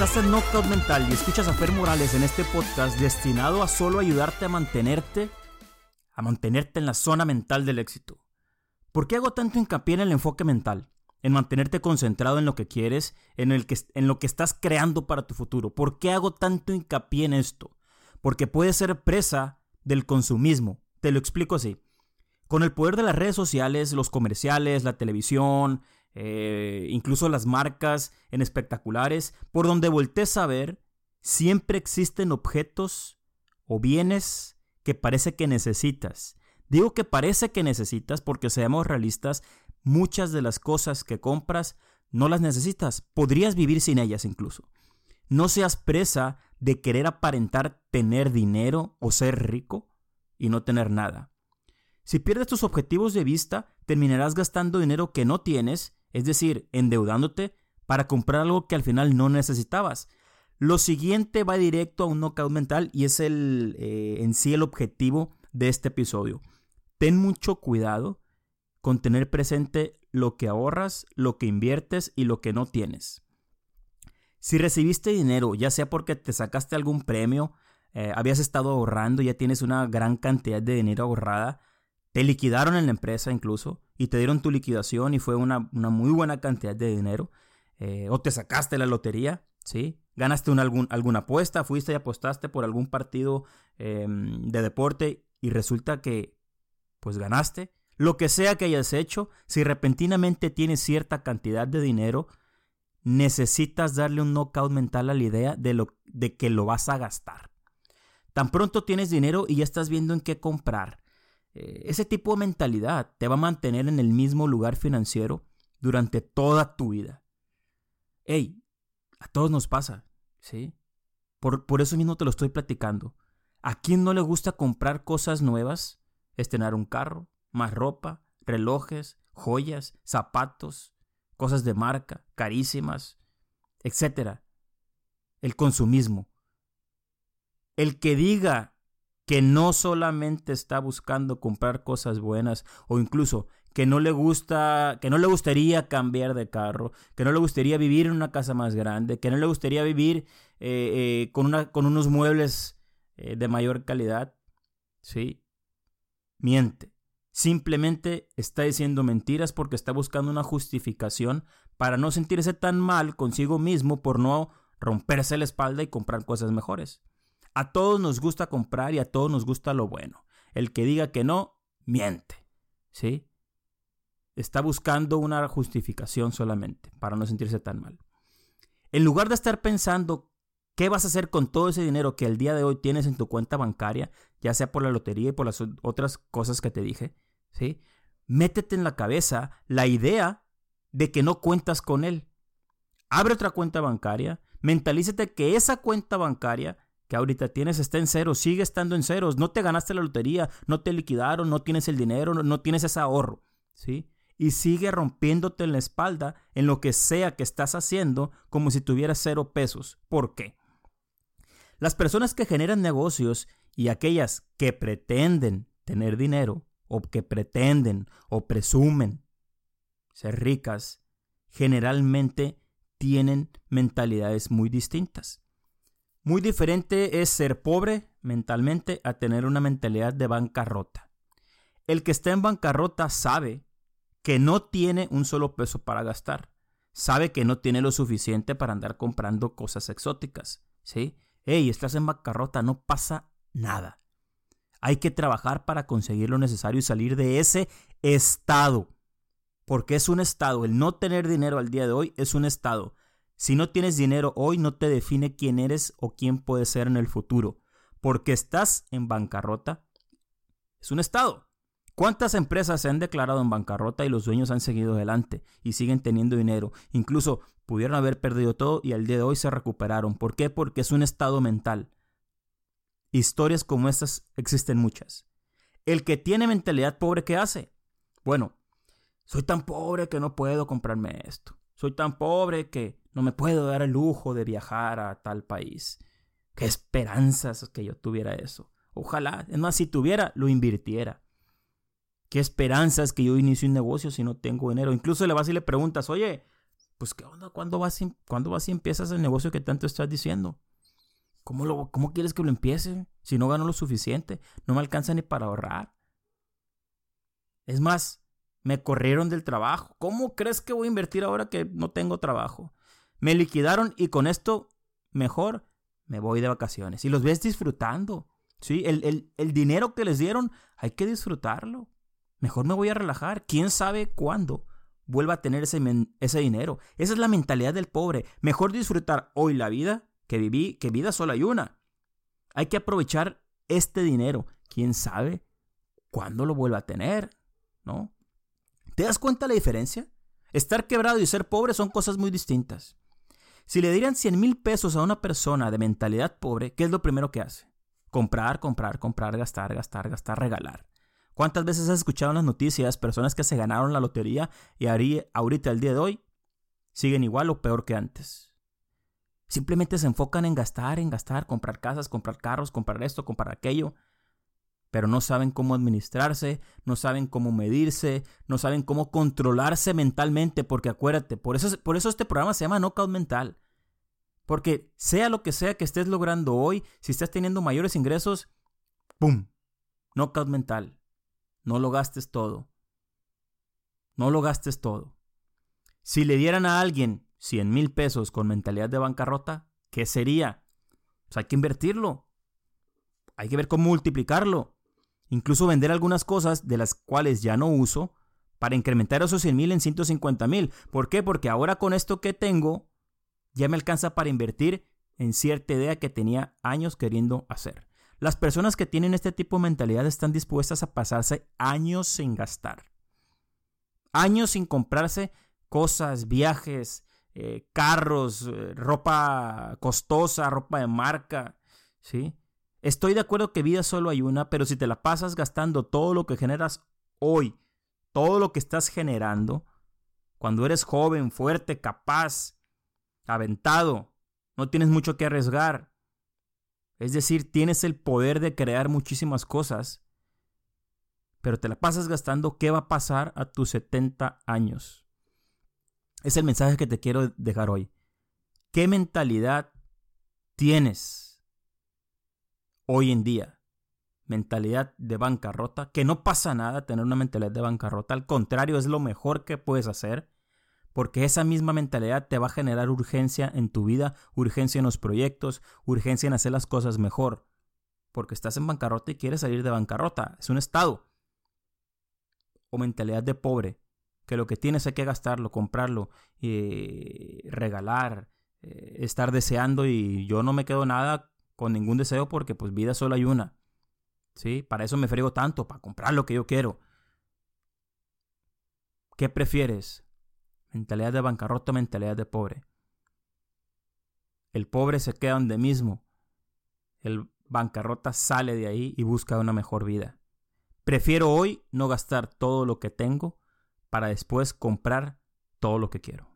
Estás en Knockout Mental y escuchas a Fer Morales en este podcast destinado a solo ayudarte a mantenerte, a mantenerte en la zona mental del éxito. ¿Por qué hago tanto hincapié en el enfoque mental? En mantenerte concentrado en lo que quieres, en, el que, en lo que estás creando para tu futuro. ¿Por qué hago tanto hincapié en esto? Porque puedes ser presa del consumismo. Te lo explico así. Con el poder de las redes sociales, los comerciales, la televisión, eh, incluso las marcas en espectaculares, por donde voltees a ver, siempre existen objetos o bienes que parece que necesitas. Digo que parece que necesitas porque seamos realistas, muchas de las cosas que compras no las necesitas, podrías vivir sin ellas incluso. No seas presa de querer aparentar tener dinero o ser rico y no tener nada. Si pierdes tus objetivos de vista, terminarás gastando dinero que no tienes es decir, endeudándote para comprar algo que al final no necesitabas. Lo siguiente va directo a un knockout mental y es el, eh, en sí el objetivo de este episodio. Ten mucho cuidado con tener presente lo que ahorras, lo que inviertes y lo que no tienes. Si recibiste dinero, ya sea porque te sacaste algún premio, eh, habías estado ahorrando, ya tienes una gran cantidad de dinero ahorrada, te liquidaron en la empresa incluso y te dieron tu liquidación y fue una, muy buena cantidad de dinero. Eh, o te sacaste la lotería, ¿sí? Ganaste algún, alguna apuesta, fuiste y apostaste por algún partido em, de deporte y resulta que pues ganaste. Lo que sea que hayas hecho, si repentinamente tienes cierta cantidad de dinero, necesitas darle un knockout mental a la idea de, lo, de que lo vas a gastar. Tan pronto tienes dinero y ya estás viendo en qué comprar, ese tipo de mentalidad te va a mantener en el mismo lugar financiero durante toda tu vida. Ey, a todos nos pasa, ¿sí? Por, por eso mismo te lo estoy platicando. ¿A quién no le gusta comprar cosas nuevas? Estrenar un carro, más ropa, relojes, joyas, zapatos, cosas de marca, carísimas, etcétera. El consumismo. El que diga que no solamente está buscando comprar cosas buenas o incluso que no le gusta, que no le gustaría cambiar de carro, que no le gustaría vivir en una casa más grande, que no le gustaría vivir eh, eh, con, una, con unos muebles eh, de mayor calidad, ¿sí? Miente. Simplemente está diciendo mentiras porque está buscando una justificación para no sentirse tan mal consigo mismo por no romperse la espalda y comprar cosas mejores. A todos nos gusta comprar y a todos nos gusta lo bueno. El que diga que no, miente. ¿Sí? Está buscando una justificación solamente para no sentirse tan mal. En lugar de estar pensando qué vas a hacer con todo ese dinero que el día de hoy tienes en tu cuenta bancaria, ya sea por la lotería y por las otras cosas que te dije, ¿sí? Métete en la cabeza la idea de que no cuentas con él. Abre otra cuenta bancaria, mentalízate que esa cuenta bancaria que ahorita tienes está en cero, sigue estando en ceros, no te ganaste la lotería, no te liquidaron, no tienes el dinero, no, tienes ese ahorro, ¿sí? Y sigue rompiéndote en la espalda en lo que sea que estás haciendo como si tuvieras cero pesos. ¿Por qué? Las personas que generan negocios y aquellas que pretenden tener dinero o que pretenden o presumen ser ricas, generalmente tienen mentalidades muy distintas. Muy diferente es ser pobre mentalmente a tener una mentalidad de bancarrota. El que está en bancarrota sabe que no tiene un solo peso para gastar. Sabe que no tiene lo suficiente para andar comprando cosas exóticas. ¿Sí? Hey, estás en bancarrota, no pasa nada. Hay que trabajar para conseguir lo necesario y salir de ese estado. Porque es un estado. El no tener dinero al día de hoy es un estado. Si no tienes dinero hoy no te define quién eres o quién puedes ser en el futuro, porque estás en bancarrota. Es un estado. ¿Cuántas empresas se han declarado en bancarrota y los dueños han seguido adelante y siguen teniendo dinero? Incluso pudieron haber perdido todo y al día de hoy se recuperaron. ¿Por qué? Porque es un estado mental. Historias como estas existen muchas. El que tiene mentalidad pobre, ¿qué hace? Bueno, soy tan pobre que no puedo comprarme esto. Soy tan pobre que no me puedo dar el lujo de viajar a tal país. Qué esperanzas que yo tuviera eso. Ojalá, es más, si tuviera, lo invirtiera. Qué esperanzas que yo inicie un negocio si no tengo dinero. Incluso le vas y le preguntas, oye, pues ¿qué onda? ¿Cuándo vas, y, ¿cuándo vas y empiezas el negocio que tanto estás diciendo? ¿Cómo, lo, ¿Cómo quieres que lo empiece? Si no gano lo suficiente, no me alcanza ni para ahorrar. Es más, me corrieron del trabajo. ¿Cómo crees que voy a invertir ahora que no tengo trabajo? Me liquidaron y con esto, mejor, me voy de vacaciones. Y los ves disfrutando. ¿sí? El, el dinero que les dieron, hay que disfrutarlo. Mejor me voy a relajar. ¿Quién sabe cuándo? vuelva a tener ese, ese dinero. Esa es la mentalidad del pobre. Mejor disfrutar hoy la vida que viví, que vida solo hay una. Hay que aprovechar este dinero. ¿Quién sabe cuándo lo vuelva a tener? ¿No? ¿Te das cuenta la diferencia? Estar quebrado y ser pobre son cosas muy distintas. Si le dieran 100 mil pesos a una persona de mentalidad pobre, ¿qué es lo primero que hace? Comprar, comprar, comprar, gastar, gastar, gastar, regalar. ¿Cuántas veces has escuchado en las noticias personas que se ganaron la lotería y ahorita, el día de hoy, siguen igual o peor que antes? Simplemente se enfocan en gastar, en gastar, comprar casas, comprar carros, comprar esto, comprar aquello, pero no saben cómo administrarse, no saben cómo medirse, no saben cómo controlarse mentalmente, porque acuérdate, por eso, por eso este programa se llama Knockout Mental. Porque sea lo que sea que estés logrando hoy, si estás teniendo mayores ingresos, ¡pum! Knockout mental. No lo gastes todo. No lo gastes todo. Si le dieran a alguien 100 mil pesos con mentalidad de bancarrota, ¿qué sería? Pues hay que invertirlo. Hay que ver cómo multiplicarlo. Incluso vender algunas cosas de las cuales ya no uso para incrementar esos 100 mil en 150 mil. ¿Por qué? Porque ahora con esto que tengo ya me alcanza para invertir en cierta idea que tenía años queriendo hacer. Las personas que tienen este tipo de mentalidad están dispuestas a pasarse años sin gastar. Años sin comprarse cosas, viajes, eh, carros, eh, ropa costosa, ropa de marca. ¿sí? Estoy de acuerdo que vida solo hay una, pero si te la pasas gastando todo lo que generas hoy, todo lo que estás generando, cuando eres joven, fuerte, capaz, aventado, no tienes mucho que arriesgar, es decir, tienes el poder de crear muchísimas cosas, pero te la pasas gastando, ¿qué va a pasar a tus 70 años? Es el mensaje que te quiero dejar hoy. ¿Qué mentalidad tienes hoy en día? Mentalidad de bancarrota, que no pasa nada tener una mentalidad de bancarrota, al contrario, es lo mejor que puedes hacer porque esa misma mentalidad te va a generar urgencia en tu vida, urgencia en los proyectos, urgencia en hacer las cosas mejor, porque estás en bancarrota y quieres salir de bancarrota, es un estado. O mentalidad de pobre, que lo que tienes hay que gastarlo, comprarlo, y regalar, eh, estar deseando y yo no me quedo nada con ningún deseo porque pues vida solo hay una. ¿Sí? Para eso me frego tanto, para comprar lo que yo quiero. ¿Qué prefieres? Mentalidad de bancarrota, mentalidad de pobre. El pobre se queda donde mismo. El bancarrota sale de ahí y busca una mejor vida. Prefiero hoy no gastar todo lo que tengo para después comprar todo lo que quiero.